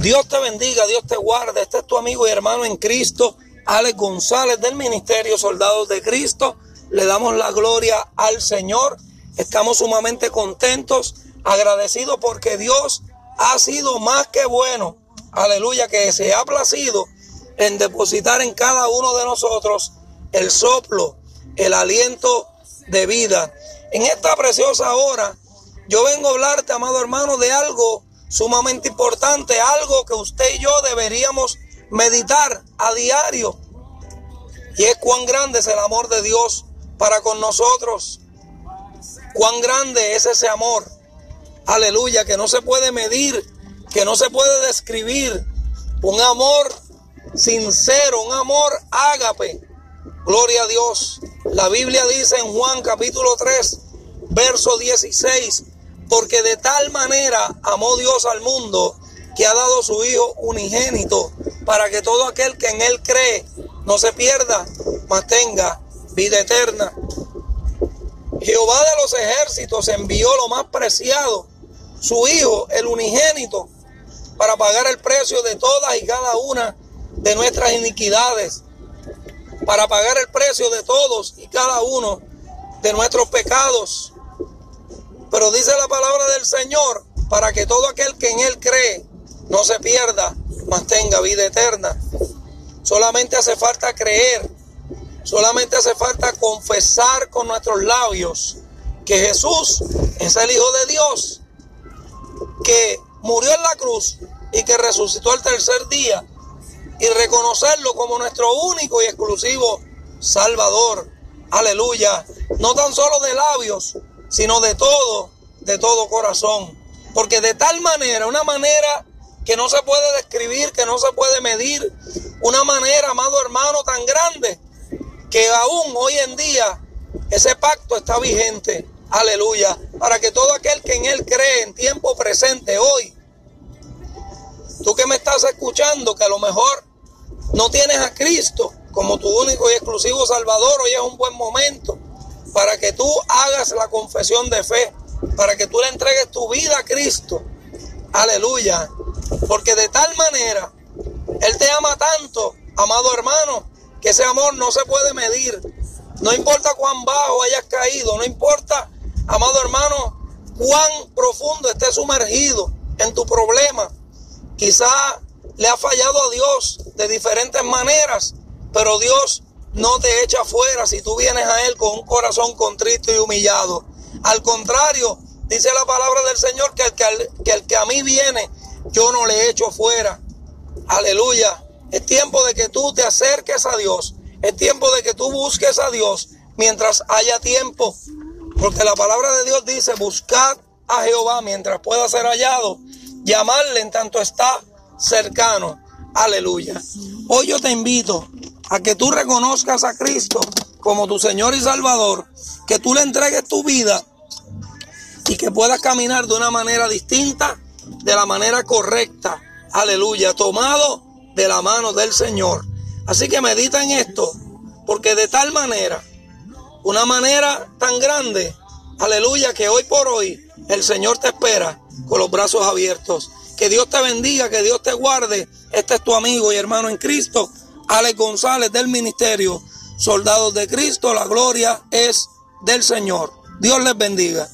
Dios te bendiga, Dios te guarde. Este es tu amigo y hermano en Cristo, Alex González del Ministerio Soldados de Cristo. Le damos la gloria al Señor. Estamos sumamente contentos, agradecidos porque Dios ha sido más que bueno. Aleluya, que se ha placido en depositar en cada uno de nosotros el soplo, el aliento de vida. En esta preciosa hora, yo vengo a hablarte, amado hermano, de algo sumamente importante, algo que usted y yo deberíamos meditar a diario. Y es cuán grande es el amor de Dios para con nosotros. Cuán grande es ese amor. Aleluya, que no se puede medir, que no se puede describir. Un amor sincero, un amor ágape. Gloria a Dios. La Biblia dice en Juan capítulo 3, verso 16, porque de tal manera amó Dios al mundo que ha dado su Hijo unigénito para que todo aquel que en Él cree no se pierda, mas tenga vida eterna. Jehová de los ejércitos envió lo más preciado, su Hijo, el unigénito, para pagar el precio de todas y cada una de nuestras iniquidades, para pagar el precio de todos y cada uno de nuestros pecados. Pero dice la palabra del Señor, para que todo aquel que en Él cree no se pierda, mas tenga vida eterna. Solamente hace falta creer, solamente hace falta confesar con nuestros labios que Jesús es el Hijo de Dios, que murió en la cruz y que resucitó el tercer día y reconocerlo como nuestro único y exclusivo Salvador. Aleluya. No tan solo de labios, sino de todo, de todo corazón. Porque de tal manera, una manera que no se puede describir, que no se puede medir, una manera, amado hermano, tan grande, que aún hoy en día ese pacto está vigente. Aleluya. Para que todo aquel que en él cree en tiempo presente, hoy, tú que me estás escuchando, que a lo mejor no tienes a Cristo como tu único y exclusivo Salvador, hoy es un buen momento para que tú hagas la confesión de fe, para que tú le entregues tu vida a Cristo. Aleluya. Porque de tal manera, Él te ama tanto, amado hermano, que ese amor no se puede medir. No importa cuán bajo hayas caído, no importa, amado hermano, cuán profundo estés sumergido en tu problema. Quizá le ha fallado a Dios de diferentes maneras, pero Dios no te echa fuera si tú vienes a Él con un corazón contrito y humillado. Al contrario, dice la palabra del Señor que el que, el que a mí viene, yo no le echo fuera. Aleluya. Es tiempo de que tú te acerques a Dios. Es tiempo de que tú busques a Dios mientras haya tiempo. Porque la palabra de Dios dice, buscad a Jehová mientras pueda ser hallado. Llamarle en tanto está cercano. Aleluya. Hoy yo te invito a que tú reconozcas a Cristo como tu Señor y Salvador, que tú le entregues tu vida y que puedas caminar de una manera distinta, de la manera correcta. Aleluya, tomado de la mano del Señor. Así que medita en esto, porque de tal manera, una manera tan grande, aleluya, que hoy por hoy el Señor te espera con los brazos abiertos. Que Dios te bendiga, que Dios te guarde. Este es tu amigo y hermano en Cristo, Alex González del Ministerio Soldados de Cristo. La gloria es del Señor. Dios les bendiga.